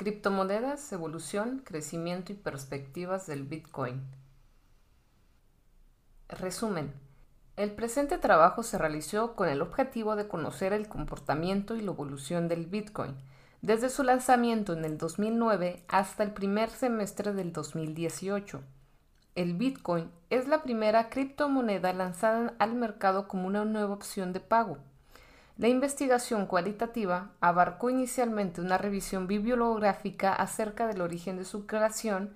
Criptomonedas, evolución, crecimiento y perspectivas del Bitcoin. Resumen. El presente trabajo se realizó con el objetivo de conocer el comportamiento y la evolución del Bitcoin, desde su lanzamiento en el 2009 hasta el primer semestre del 2018. El Bitcoin es la primera criptomoneda lanzada al mercado como una nueva opción de pago la investigación cualitativa abarcó inicialmente una revisión bibliográfica acerca del origen de su creación,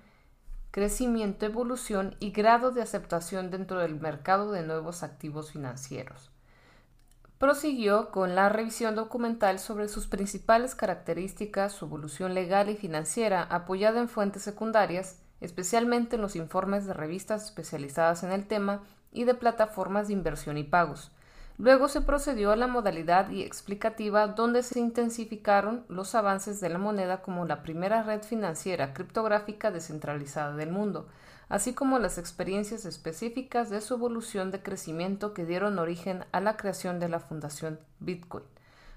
crecimiento, evolución y grado de aceptación dentro del mercado de nuevos activos financieros. Prosiguió con la revisión documental sobre sus principales características, su evolución legal y financiera, apoyada en fuentes secundarias, especialmente en los informes de revistas especializadas en el tema y de plataformas de inversión y pagos. Luego se procedió a la modalidad y explicativa donde se intensificaron los avances de la moneda como la primera red financiera criptográfica descentralizada del mundo, así como las experiencias específicas de su evolución de crecimiento que dieron origen a la creación de la Fundación Bitcoin,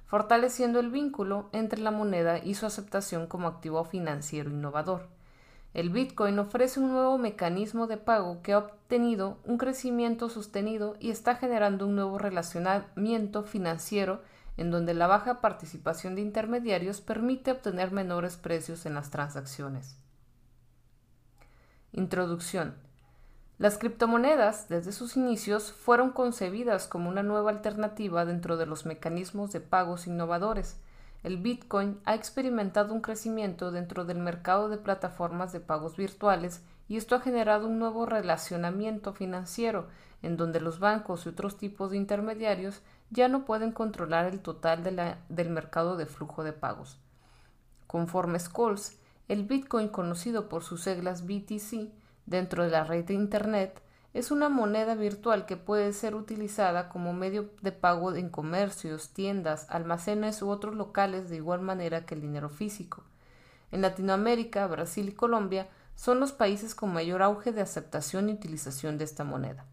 fortaleciendo el vínculo entre la moneda y su aceptación como activo financiero innovador. El Bitcoin ofrece un nuevo mecanismo de pago que ha obtenido un crecimiento sostenido y está generando un nuevo relacionamiento financiero en donde la baja participación de intermediarios permite obtener menores precios en las transacciones. Introducción. Las criptomonedas, desde sus inicios, fueron concebidas como una nueva alternativa dentro de los mecanismos de pagos innovadores, el Bitcoin ha experimentado un crecimiento dentro del mercado de plataformas de pagos virtuales y esto ha generado un nuevo relacionamiento financiero en donde los bancos y otros tipos de intermediarios ya no pueden controlar el total del mercado de flujo de pagos. Conforme Scholes, el Bitcoin conocido por sus siglas BTC dentro de la red de Internet es una moneda virtual que puede ser utilizada como medio de pago en comercios, tiendas, almacenes u otros locales de igual manera que el dinero físico. En Latinoamérica, Brasil y Colombia son los países con mayor auge de aceptación y utilización de esta moneda.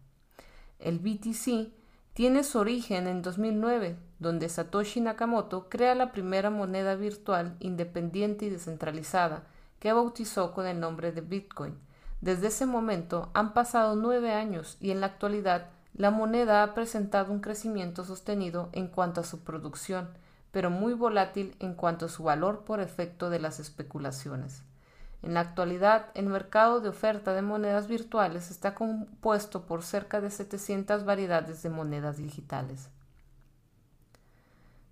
El BTC tiene su origen en 2009, donde Satoshi Nakamoto crea la primera moneda virtual independiente y descentralizada que bautizó con el nombre de Bitcoin desde ese momento han pasado nueve años y en la actualidad la moneda ha presentado un crecimiento sostenido en cuanto a su producción, pero muy volátil en cuanto a su valor por efecto de las especulaciones. En la actualidad, el mercado de oferta de monedas virtuales está compuesto por cerca de 700 variedades de monedas digitales.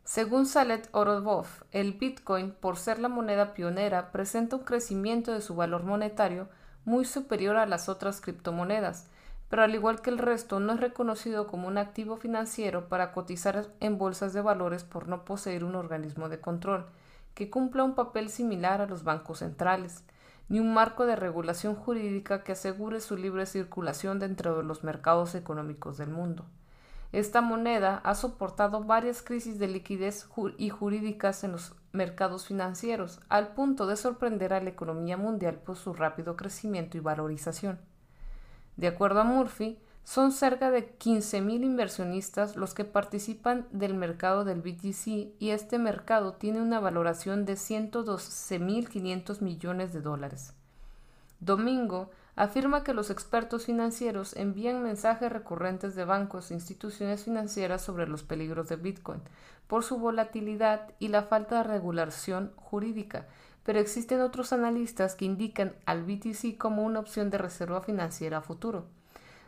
Según Salet Orodov, el Bitcoin, por ser la moneda pionera, presenta un crecimiento de su valor monetario muy superior a las otras criptomonedas, pero al igual que el resto no es reconocido como un activo financiero para cotizar en bolsas de valores por no poseer un organismo de control que cumpla un papel similar a los bancos centrales, ni un marco de regulación jurídica que asegure su libre circulación dentro de los mercados económicos del mundo. Esta moneda ha soportado varias crisis de liquidez y jurídicas en los mercados financieros, al punto de sorprender a la economía mundial por su rápido crecimiento y valorización. De acuerdo a Murphy, son cerca de 15.000 inversionistas los que participan del mercado del BTC y este mercado tiene una valoración de 112.500 millones de dólares. Domingo afirma que los expertos financieros envían mensajes recurrentes de bancos e instituciones financieras sobre los peligros de Bitcoin por su volatilidad y la falta de regulación jurídica, pero existen otros analistas que indican al BTC como una opción de reserva financiera a futuro.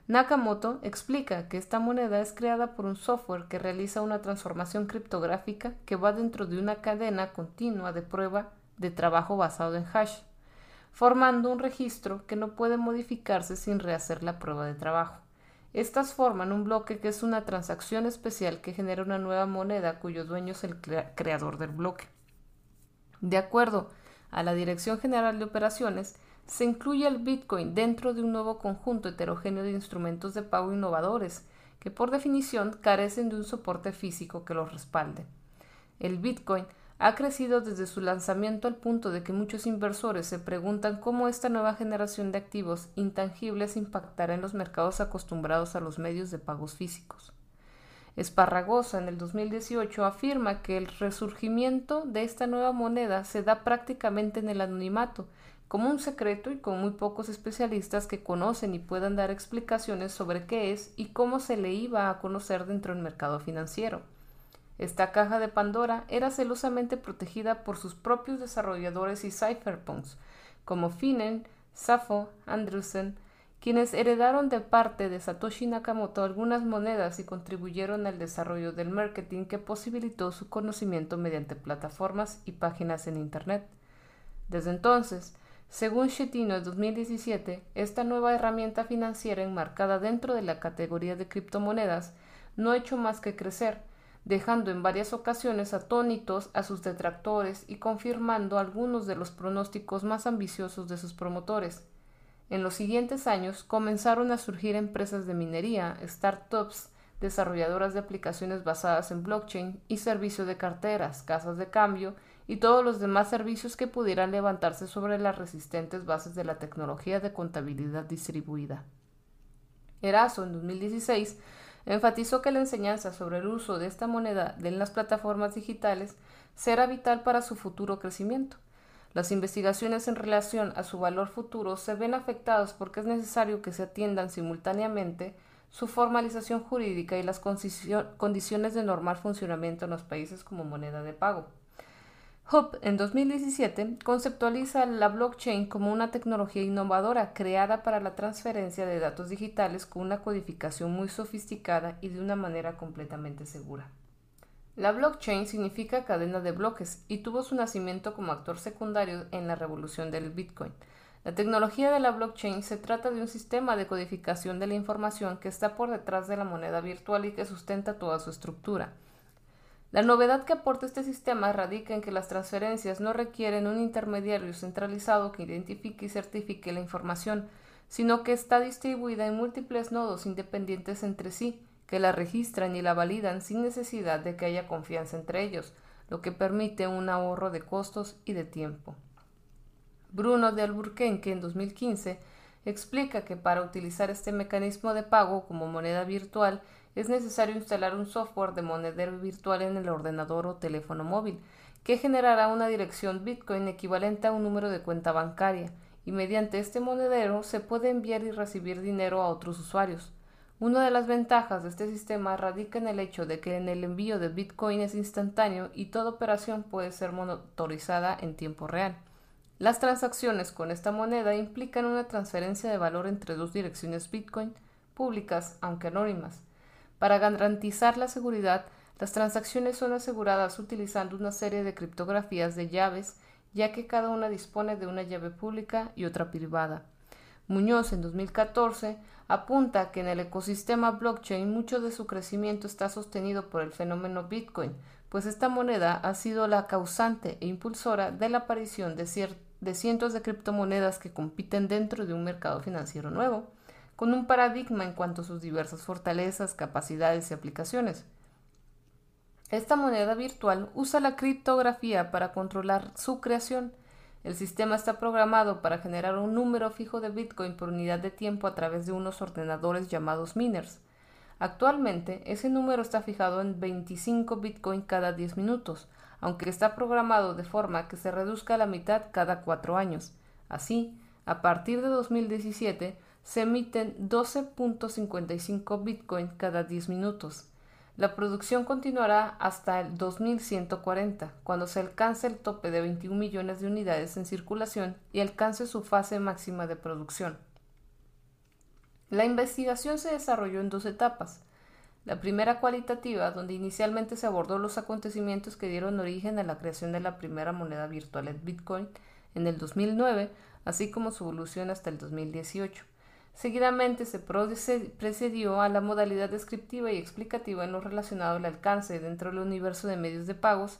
Nakamoto explica que esta moneda es creada por un software que realiza una transformación criptográfica que va dentro de una cadena continua de prueba de trabajo basado en hash formando un registro que no puede modificarse sin rehacer la prueba de trabajo. Estas forman un bloque que es una transacción especial que genera una nueva moneda cuyo dueño es el creador del bloque. De acuerdo a la Dirección General de Operaciones, se incluye el Bitcoin dentro de un nuevo conjunto heterogéneo de instrumentos de pago innovadores, que por definición carecen de un soporte físico que los respalde. El Bitcoin ha crecido desde su lanzamiento al punto de que muchos inversores se preguntan cómo esta nueva generación de activos intangibles impactará en los mercados acostumbrados a los medios de pagos físicos. Esparragosa en el 2018 afirma que el resurgimiento de esta nueva moneda se da prácticamente en el anonimato, como un secreto y con muy pocos especialistas que conocen y puedan dar explicaciones sobre qué es y cómo se le iba a conocer dentro del mercado financiero. Esta caja de Pandora era celosamente protegida por sus propios desarrolladores y cypherpunks, como Finnen, Safo, Andreessen, quienes heredaron de parte de Satoshi Nakamoto algunas monedas y contribuyeron al desarrollo del marketing que posibilitó su conocimiento mediante plataformas y páginas en Internet. Desde entonces, según Shetino en 2017, esta nueva herramienta financiera enmarcada dentro de la categoría de criptomonedas no ha hecho más que crecer, dejando en varias ocasiones atónitos a sus detractores y confirmando algunos de los pronósticos más ambiciosos de sus promotores. En los siguientes años comenzaron a surgir empresas de minería, startups, desarrolladoras de aplicaciones basadas en blockchain y servicios de carteras, casas de cambio y todos los demás servicios que pudieran levantarse sobre las resistentes bases de la tecnología de contabilidad distribuida. Eraso, en 2016, enfatizó que la enseñanza sobre el uso de esta moneda en las plataformas digitales será vital para su futuro crecimiento. Las investigaciones en relación a su valor futuro se ven afectadas porque es necesario que se atiendan simultáneamente su formalización jurídica y las condiciones de normal funcionamiento en los países como moneda de pago. Hub en 2017 conceptualiza la blockchain como una tecnología innovadora creada para la transferencia de datos digitales con una codificación muy sofisticada y de una manera completamente segura. La blockchain significa cadena de bloques y tuvo su nacimiento como actor secundario en la revolución del Bitcoin. La tecnología de la blockchain se trata de un sistema de codificación de la información que está por detrás de la moneda virtual y que sustenta toda su estructura. La novedad que aporta este sistema radica en que las transferencias no requieren un intermediario centralizado que identifique y certifique la información, sino que está distribuida en múltiples nodos independientes entre sí, que la registran y la validan sin necesidad de que haya confianza entre ellos, lo que permite un ahorro de costos y de tiempo. Bruno de Alburquenque en 2015 explica que para utilizar este mecanismo de pago como moneda virtual es necesario instalar un software de monedero virtual en el ordenador o teléfono móvil, que generará una dirección Bitcoin equivalente a un número de cuenta bancaria, y mediante este monedero se puede enviar y recibir dinero a otros usuarios. Una de las ventajas de este sistema radica en el hecho de que en el envío de Bitcoin es instantáneo y toda operación puede ser monitorizada en tiempo real. Las transacciones con esta moneda implican una transferencia de valor entre dos direcciones Bitcoin públicas, aunque anónimas. Para garantizar la seguridad, las transacciones son aseguradas utilizando una serie de criptografías de llaves, ya que cada una dispone de una llave pública y otra privada. Muñoz en 2014 apunta que en el ecosistema blockchain mucho de su crecimiento está sostenido por el fenómeno Bitcoin, pues esta moneda ha sido la causante e impulsora de la aparición de, cientos de criptomonedas que compiten dentro de un mercado financiero nuevo, con un paradigma en cuanto a sus diversas fortalezas, capacidades y aplicaciones. Esta moneda virtual usa la criptografía para controlar su creación, el sistema está programado para generar un número fijo de Bitcoin por unidad de tiempo a través de unos ordenadores llamados miners. Actualmente, ese número está fijado en 25 Bitcoin cada 10 minutos, aunque está programado de forma que se reduzca a la mitad cada 4 años. Así, a partir de 2017, se emiten 12.55 Bitcoin cada 10 minutos. La producción continuará hasta el 2140, cuando se alcance el tope de 21 millones de unidades en circulación y alcance su fase máxima de producción. La investigación se desarrolló en dos etapas. La primera cualitativa, donde inicialmente se abordó los acontecimientos que dieron origen a la creación de la primera moneda virtual, el Bitcoin, en el 2009, así como su evolución hasta el 2018. Seguidamente se precedió a la modalidad descriptiva y explicativa en lo relacionado al alcance dentro del universo de medios de pagos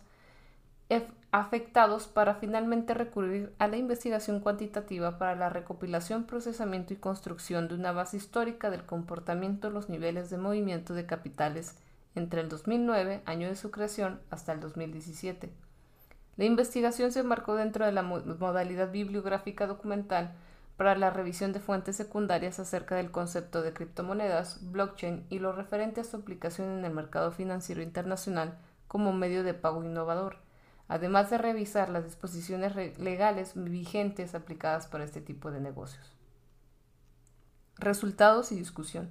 afectados para finalmente recurrir a la investigación cuantitativa para la recopilación, procesamiento y construcción de una base histórica del comportamiento de los niveles de movimiento de capitales entre el 2009, año de su creación, hasta el 2017. La investigación se enmarcó dentro de la modalidad bibliográfica documental para la revisión de fuentes secundarias acerca del concepto de criptomonedas, blockchain y lo referente a su aplicación en el mercado financiero internacional como medio de pago innovador, además de revisar las disposiciones legales vigentes aplicadas para este tipo de negocios. Resultados y discusión.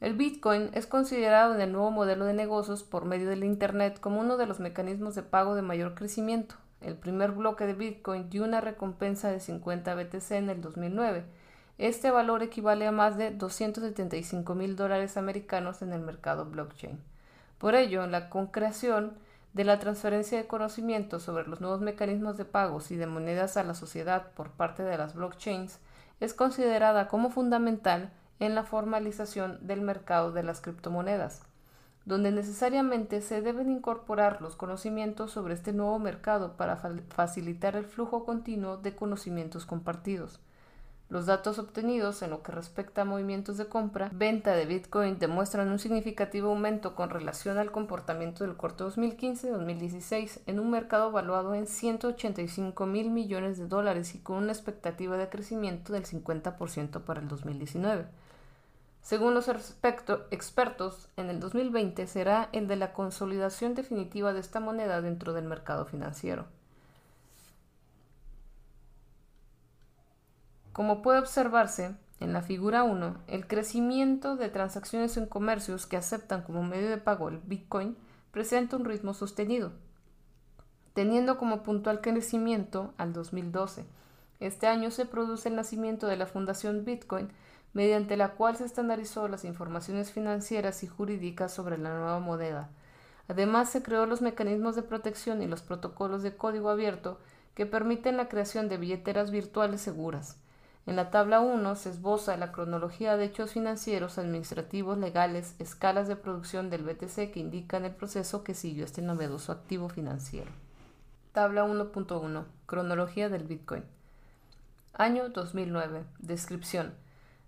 El Bitcoin es considerado en el nuevo modelo de negocios por medio del Internet como uno de los mecanismos de pago de mayor crecimiento. El primer bloque de Bitcoin dio una recompensa de 50 BTC en el 2009. Este valor equivale a más de 275 mil dólares americanos en el mercado blockchain. Por ello, la concreación de la transferencia de conocimiento sobre los nuevos mecanismos de pagos y de monedas a la sociedad por parte de las blockchains es considerada como fundamental en la formalización del mercado de las criptomonedas, donde necesariamente se deben incorporar los conocimientos sobre este nuevo mercado para facilitar el flujo continuo de conocimientos compartidos. Los datos obtenidos en lo que respecta a movimientos de compra, venta de Bitcoin demuestran un significativo aumento con relación al comportamiento del corto 2015-2016 en un mercado valuado en 185 mil millones de dólares y con una expectativa de crecimiento del 50% para el 2019. Según los expertos, en el 2020 será el de la consolidación definitiva de esta moneda dentro del mercado financiero. Como puede observarse en la figura 1, el crecimiento de transacciones en comercios que aceptan como medio de pago el Bitcoin presenta un ritmo sostenido, teniendo como puntual crecimiento al 2012. Este año se produce el nacimiento de la Fundación Bitcoin, mediante la cual se estandarizó las informaciones financieras y jurídicas sobre la nueva moneda. Además, se creó los mecanismos de protección y los protocolos de código abierto que permiten la creación de billeteras virtuales seguras. En la tabla 1 se esboza la cronología de hechos financieros, administrativos, legales, escalas de producción del BTC que indican el proceso que siguió este novedoso activo financiero. Tabla 1.1. Cronología del Bitcoin. Año 2009. Descripción.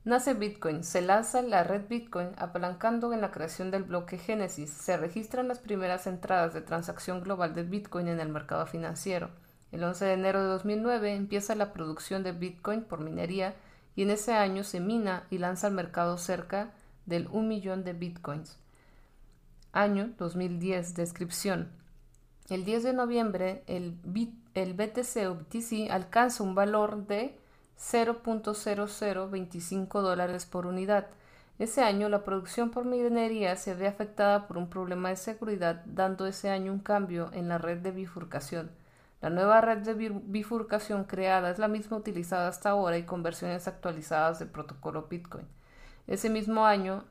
Nace Bitcoin, se lanza la red Bitcoin apalancando en la creación del bloque Génesis, se registran las primeras entradas de transacción global de Bitcoin en el mercado financiero. El 11 de enero de 2009 empieza la producción de Bitcoin por minería y en ese año se mina y lanza al mercado cerca del 1 millón de Bitcoins. Año 2010. Descripción. El 10 de noviembre el, el BTC BTC alcanza un valor de 0.0025 dólares por unidad. Ese año la producción por minería se ve afectada por un problema de seguridad, dando ese año un cambio en la red de bifurcación. La nueva red de bifurcación creada es la misma utilizada hasta ahora y con versiones actualizadas del protocolo Bitcoin. Ese mismo año,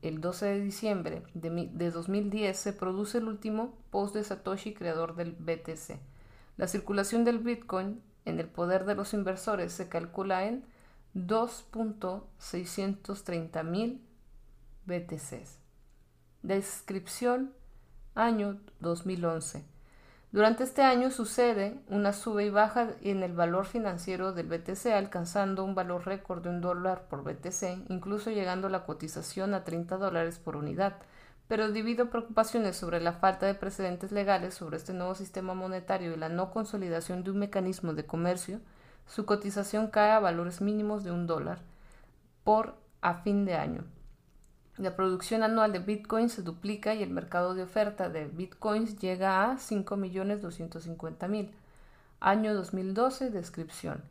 el 12 de diciembre de, de 2010, se produce el último post de Satoshi, creador del BTC. La circulación del Bitcoin en el poder de los inversores se calcula en 2.630 mil BTCs. Descripción año 2011. Durante este año sucede una sube y baja en el valor financiero del BTC, alcanzando un valor récord de un dólar por BTC, incluso llegando la cotización a 30 dólares por unidad pero debido a preocupaciones sobre la falta de precedentes legales sobre este nuevo sistema monetario y la no consolidación de un mecanismo de comercio, su cotización cae a valores mínimos de un dólar por a fin de año. La producción anual de Bitcoin se duplica y el mercado de oferta de Bitcoins llega a 5.250.000. Año 2012, descripción.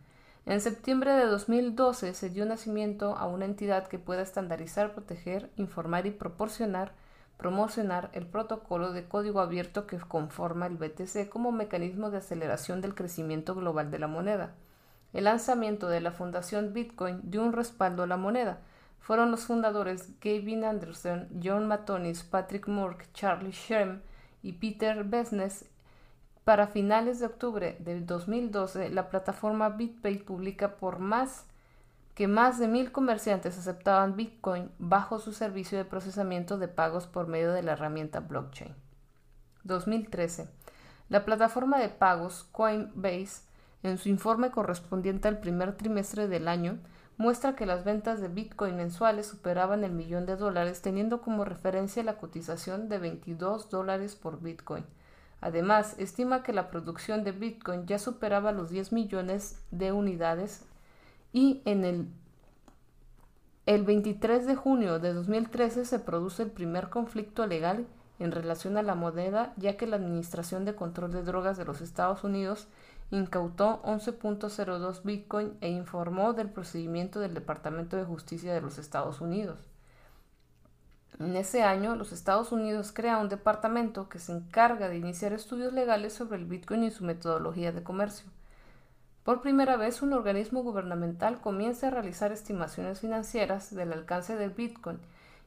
En septiembre de 2012 se dio nacimiento a una entidad que pueda estandarizar, proteger, informar y proporcionar promocionar el protocolo de código abierto que conforma el BTC como mecanismo de aceleración del crecimiento global de la moneda. El lanzamiento de la fundación Bitcoin dio un respaldo a la moneda. Fueron los fundadores Gavin Anderson, John Matonis, Patrick Moore, Charlie Sherm y Peter Besnes. Para finales de octubre del 2012, la plataforma BitPay publica por más que más de mil comerciantes aceptaban Bitcoin bajo su servicio de procesamiento de pagos por medio de la herramienta blockchain. 2013. La plataforma de pagos Coinbase, en su informe correspondiente al primer trimestre del año, muestra que las ventas de Bitcoin mensuales superaban el millón de dólares, teniendo como referencia la cotización de 22 dólares por Bitcoin. Además, estima que la producción de Bitcoin ya superaba los 10 millones de unidades y en el, el 23 de junio de 2013 se produce el primer conflicto legal en relación a la moneda, ya que la Administración de Control de Drogas de los Estados Unidos incautó 11.02 Bitcoin e informó del procedimiento del Departamento de Justicia de los Estados Unidos. En ese año, los Estados Unidos crea un departamento que se encarga de iniciar estudios legales sobre el Bitcoin y su metodología de comercio. Por primera vez, un organismo gubernamental comienza a realizar estimaciones financieras del alcance del Bitcoin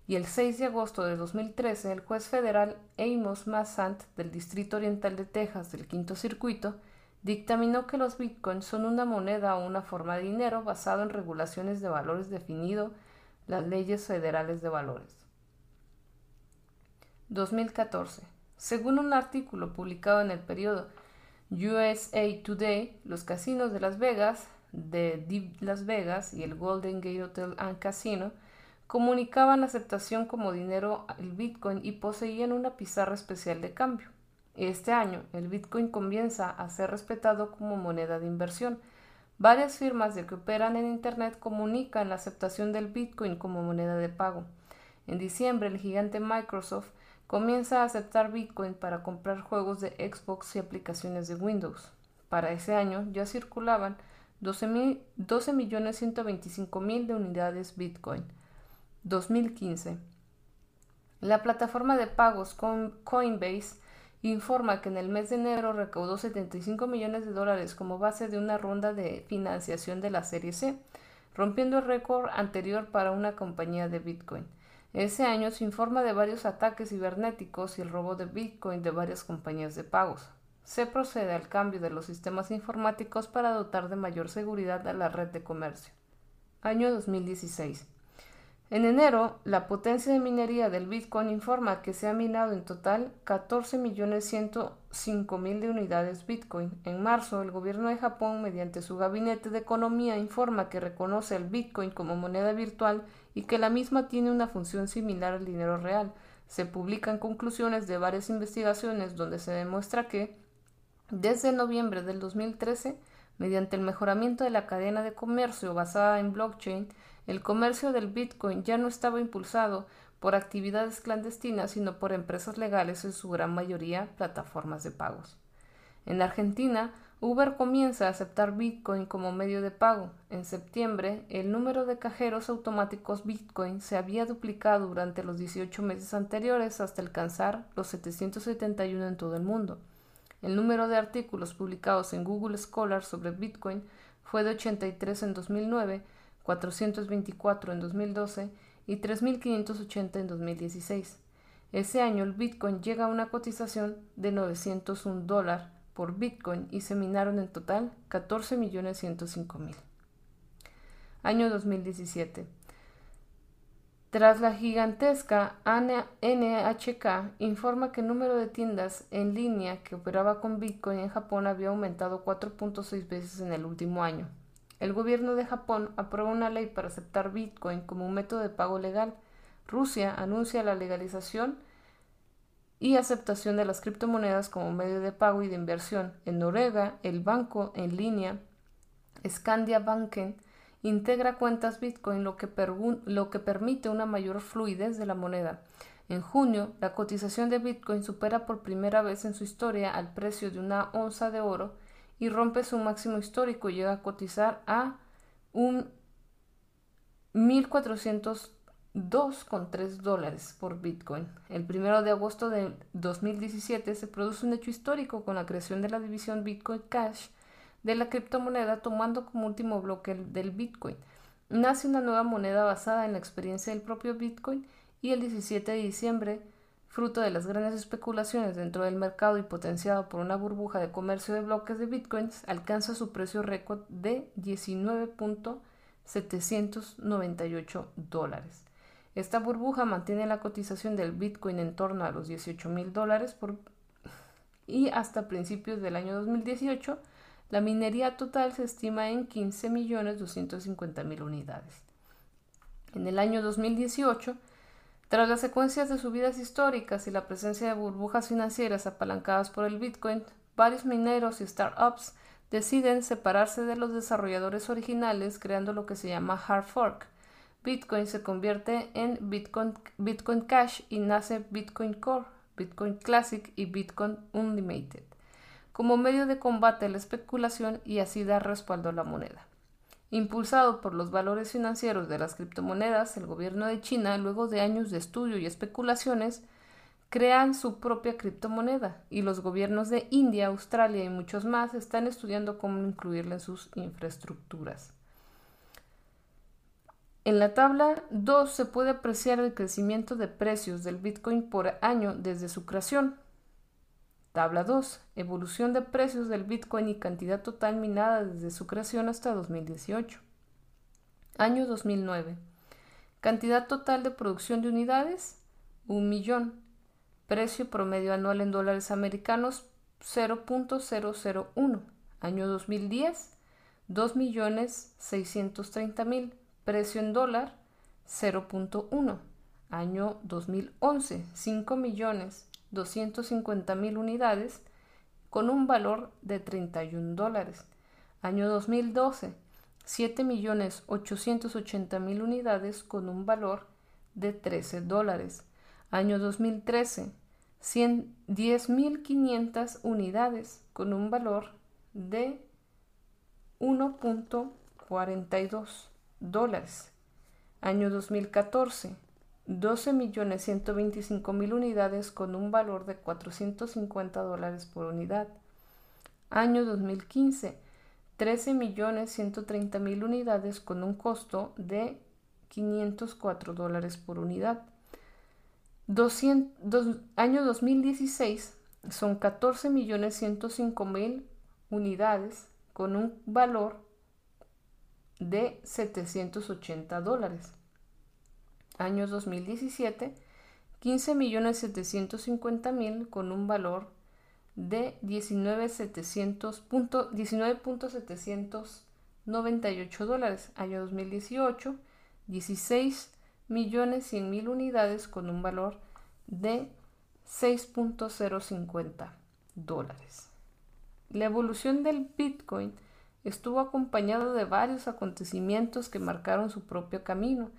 y el 6 de agosto de 2013 el juez federal Amos Massant del Distrito Oriental de Texas del Quinto Circuito dictaminó que los bitcoins son una moneda o una forma de dinero basado en regulaciones de valores definido las leyes federales de valores. 2014. Según un artículo publicado en el periodo USA Today, los casinos de Las Vegas, de Deep Las Vegas y el Golden Gate Hotel and Casino comunicaban aceptación como dinero al Bitcoin y poseían una pizarra especial de cambio. Este año, el Bitcoin comienza a ser respetado como moneda de inversión. Varias firmas de que operan en Internet comunican la aceptación del Bitcoin como moneda de pago. En diciembre, el gigante Microsoft comienza a aceptar Bitcoin para comprar juegos de Xbox y aplicaciones de Windows. Para ese año ya circulaban 12.125.000 de unidades Bitcoin. 2015. La plataforma de pagos Coinbase informa que en el mes de enero recaudó 75 millones de dólares como base de una ronda de financiación de la serie C, rompiendo el récord anterior para una compañía de Bitcoin. Ese año se informa de varios ataques cibernéticos y el robo de Bitcoin de varias compañías de pagos. Se procede al cambio de los sistemas informáticos para dotar de mayor seguridad a la red de comercio. Año 2016. En enero, la potencia de minería del Bitcoin informa que se ha minado en total 14.105.000 de unidades Bitcoin. En marzo, el gobierno de Japón, mediante su gabinete de economía, informa que reconoce al Bitcoin como moneda virtual y que la misma tiene una función similar al dinero real. Se publican conclusiones de varias investigaciones donde se demuestra que, desde noviembre del 2013, mediante el mejoramiento de la cadena de comercio basada en blockchain, el comercio del Bitcoin ya no estaba impulsado por actividades clandestinas, sino por empresas legales, en su gran mayoría plataformas de pagos. En Argentina, Uber comienza a aceptar Bitcoin como medio de pago. En septiembre, el número de cajeros automáticos Bitcoin se había duplicado durante los 18 meses anteriores hasta alcanzar los 771 en todo el mundo. El número de artículos publicados en Google Scholar sobre Bitcoin fue de 83 en 2009 424 en 2012 y 3.580 en 2016. Ese año el Bitcoin llega a una cotización de 901 dólares por Bitcoin y se minaron en total 14.105.000. Año 2017. Tras la gigantesca NHK informa que el número de tiendas en línea que operaba con Bitcoin en Japón había aumentado 4.6 veces en el último año. El gobierno de Japón aprobó una ley para aceptar Bitcoin como un método de pago legal. Rusia anuncia la legalización y aceptación de las criptomonedas como medio de pago y de inversión. En Noruega, el banco en línea Scandia Banken integra cuentas Bitcoin, lo que, lo que permite una mayor fluidez de la moneda. En junio, la cotización de Bitcoin supera por primera vez en su historia al precio de una onza de oro y rompe su máximo histórico, llega a cotizar a un 1.402,3 dólares por Bitcoin. El 1 de agosto de 2017 se produce un hecho histórico con la creación de la división Bitcoin Cash de la criptomoneda tomando como último bloque del Bitcoin. Nace una nueva moneda basada en la experiencia del propio Bitcoin y el 17 de diciembre fruto de las grandes especulaciones dentro del mercado y potenciado por una burbuja de comercio de bloques de bitcoins, alcanza su precio récord de 19.798 dólares. Esta burbuja mantiene la cotización del bitcoin en torno a los 18 mil dólares y hasta principios del año 2018 la minería total se estima en 15.250.000 unidades. En el año 2018 tras las secuencias de subidas históricas y la presencia de burbujas financieras apalancadas por el Bitcoin, varios mineros y startups deciden separarse de los desarrolladores originales creando lo que se llama hard fork. Bitcoin se convierte en Bitcoin, Cash y nace Bitcoin Core, Bitcoin Classic y Bitcoin Unlimited como medio de combate a la especulación y así dar respaldo a la moneda. Impulsado por los valores financieros de las criptomonedas, el gobierno de China, luego de años de estudio y especulaciones, crean su propia criptomoneda y los gobiernos de India, Australia y muchos más están estudiando cómo incluirla en sus infraestructuras. En la tabla 2 se puede apreciar el crecimiento de precios del Bitcoin por año desde su creación. Tabla 2. Evolución de precios del Bitcoin y cantidad total minada desde su creación hasta 2018. Año 2009. Cantidad total de producción de unidades, 1 millón. Precio promedio anual en dólares americanos, 0.001. Año 2010, 2 millones 630 mil. Precio en dólar, 0.1. Año 2011, 5 millones 250.000 unidades con un valor de 31 dólares. Año 2012, 7.880.000 unidades con un valor de 13 dólares. Año 2013, 10.500 unidades con un valor de 1.42 dólares. Año 2014, 12.125.000 unidades con un valor de 450 dólares por unidad. Año 2015, 13.130.000 unidades con un costo de 504 dólares por unidad. año 2016 son 14.105.000 unidades con un valor de 780 dólares año 2017, 15.750.000 con un valor de 19.798 dólares. Año 2018, 16.100.000 unidades con un valor de 6.050 dólares. La evolución del Bitcoin estuvo acompañado de varios acontecimientos que marcaron su propio camino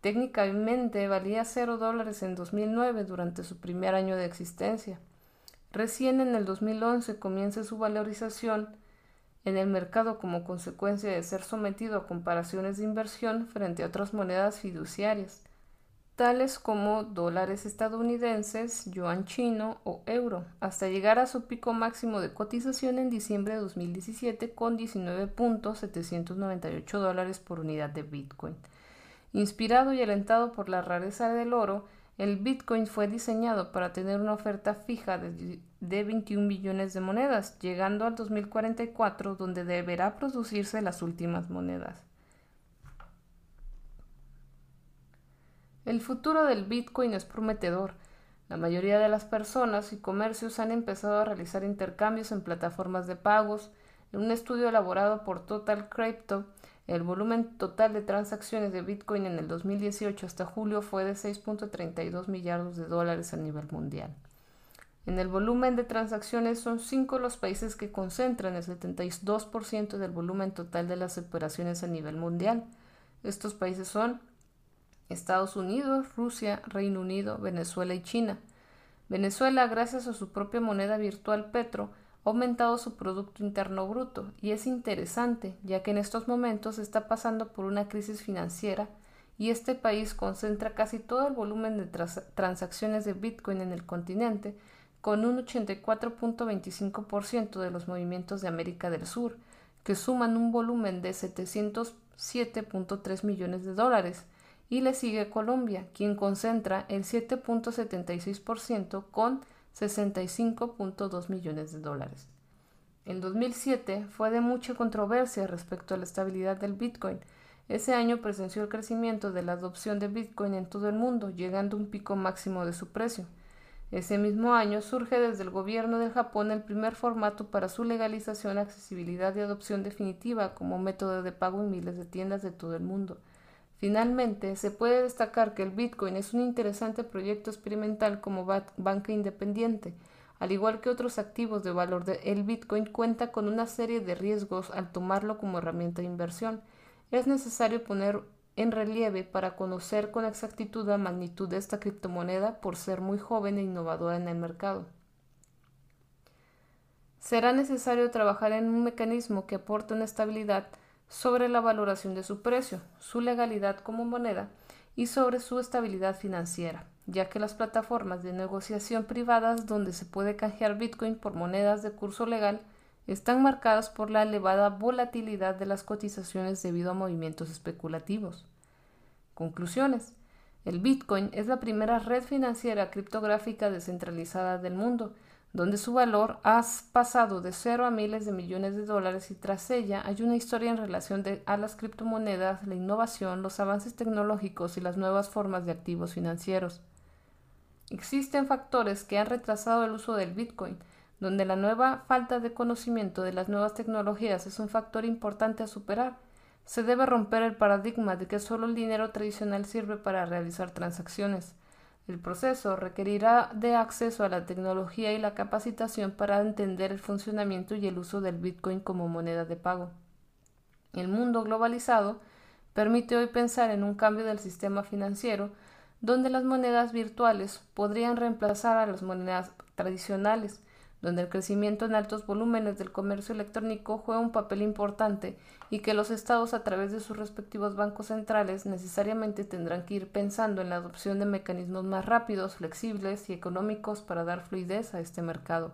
Técnicamente valía 0 dólares en 2009 durante su primer año de existencia. Recién en el 2011 comienza su valorización en el mercado como consecuencia de ser sometido a comparaciones de inversión frente a otras monedas fiduciarias, tales como dólares estadounidenses, yuan chino o euro, hasta llegar a su pico máximo de cotización en diciembre de 2017 con 19.798 dólares por unidad de Bitcoin. Inspirado y alentado por la rareza del oro, el Bitcoin fue diseñado para tener una oferta fija de, 21 billones de monedas, llegando al 2044 donde deberá producirse las últimas monedas. El futuro del Bitcoin es prometedor. La mayoría de las personas y comercios han empezado a realizar intercambios en plataformas de pagos. En un estudio elaborado por Total Crypto, el volumen total de transacciones de Bitcoin en el 2018 hasta julio fue de 6.32 millardos de dólares a nivel mundial. En el volumen de transacciones son cinco los países que concentran el 72% del volumen total de las operaciones a nivel mundial. Estos países son Estados Unidos, Rusia, Reino Unido, Venezuela y China. Venezuela, gracias a su propia moneda virtual Petro, aumentado su Producto Interno Bruto y es interesante ya que en estos momentos está pasando por una crisis financiera y este país concentra casi todo el volumen de transacciones de Bitcoin en el continente con un 84.25% de los movimientos de América del Sur, que suman un volumen de 707.3 millones de dólares, y le sigue Colombia, quien concentra el 7.76% con 65.2 millones de dólares. En 2007 fue de mucha controversia respecto a la estabilidad del Bitcoin. Ese año presenció el crecimiento de la adopción de Bitcoin en todo el mundo, llegando a un pico máximo de su precio. Ese mismo año surge desde el gobierno de Japón el primer formato para su legalización, accesibilidad y adopción definitiva como método de pago en miles de tiendas de todo el mundo. Finalmente, se puede destacar que el Bitcoin es un interesante proyecto experimental como banca independiente, Al igual que otros activos de valor, el Bitcoin cuenta con una serie de riesgos al tomarlo como herramienta de inversión. Es necesario poner en relieve para conocer con exactitud la magnitud de esta criptomoneda por ser muy joven e innovadora en el mercado. Será necesario trabajar en un mecanismo que aporte una estabilidad sobre la valoración de su precio, su legalidad como moneda y sobre su estabilidad financiera, ya que las plataformas de negociación privadas donde se puede canjear Bitcoin por monedas de curso legal están marcadas por la elevada volatilidad de las cotizaciones debido a movimientos especulativos. Conclusiones. El Bitcoin es la primera red financiera criptográfica descentralizada del mundo donde su valor ha pasado de cero a miles de millones de dólares y tras ella hay una historia en relación a las criptomonedas, la innovación, los avances tecnológicos y las nuevas formas de activos financieros. Existen factores que han retrasado el uso del Bitcoin, donde la nueva falta de conocimiento de las nuevas tecnologías es un factor importante a superar. Se debe romper el paradigma de que solo el dinero tradicional sirve para realizar transacciones. El proceso requerirá de acceso a la tecnología y la capacitación para entender el funcionamiento y el uso del Bitcoin como moneda de pago. El mundo globalizado permite hoy pensar en un cambio del sistema financiero donde las monedas virtuales podrían reemplazar a las monedas tradicionales, donde el crecimiento en altos volúmenes del comercio electrónico juega un papel importante y que los estados a través de sus respectivos bancos centrales necesariamente tendrán que ir pensando en la adopción de mecanismos más rápidos, flexibles y económicos para dar fluidez a este mercado.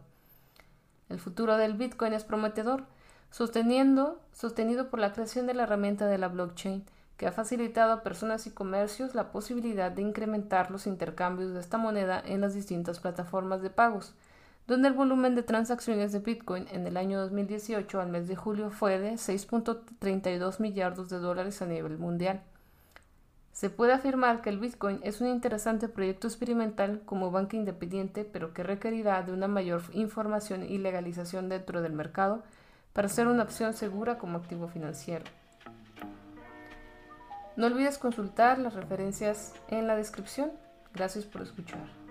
El futuro del Bitcoin es prometedor, sosteniendo, sostenido por la creación de la herramienta de la blockchain, que ha facilitado a personas y comercios la posibilidad de incrementar los intercambios de esta moneda en las distintas plataformas de pagos, donde el volumen de transacciones de Bitcoin en el año 2018 al mes de julio fue de 6.32 millardos de dólares a nivel mundial. Se puede afirmar que el Bitcoin es un interesante proyecto experimental como banca independiente, pero que requerirá de una mayor información y legalización dentro del mercado para ser una opción segura como activo financiero. No olvides consultar las referencias en la descripción. Gracias por escuchar.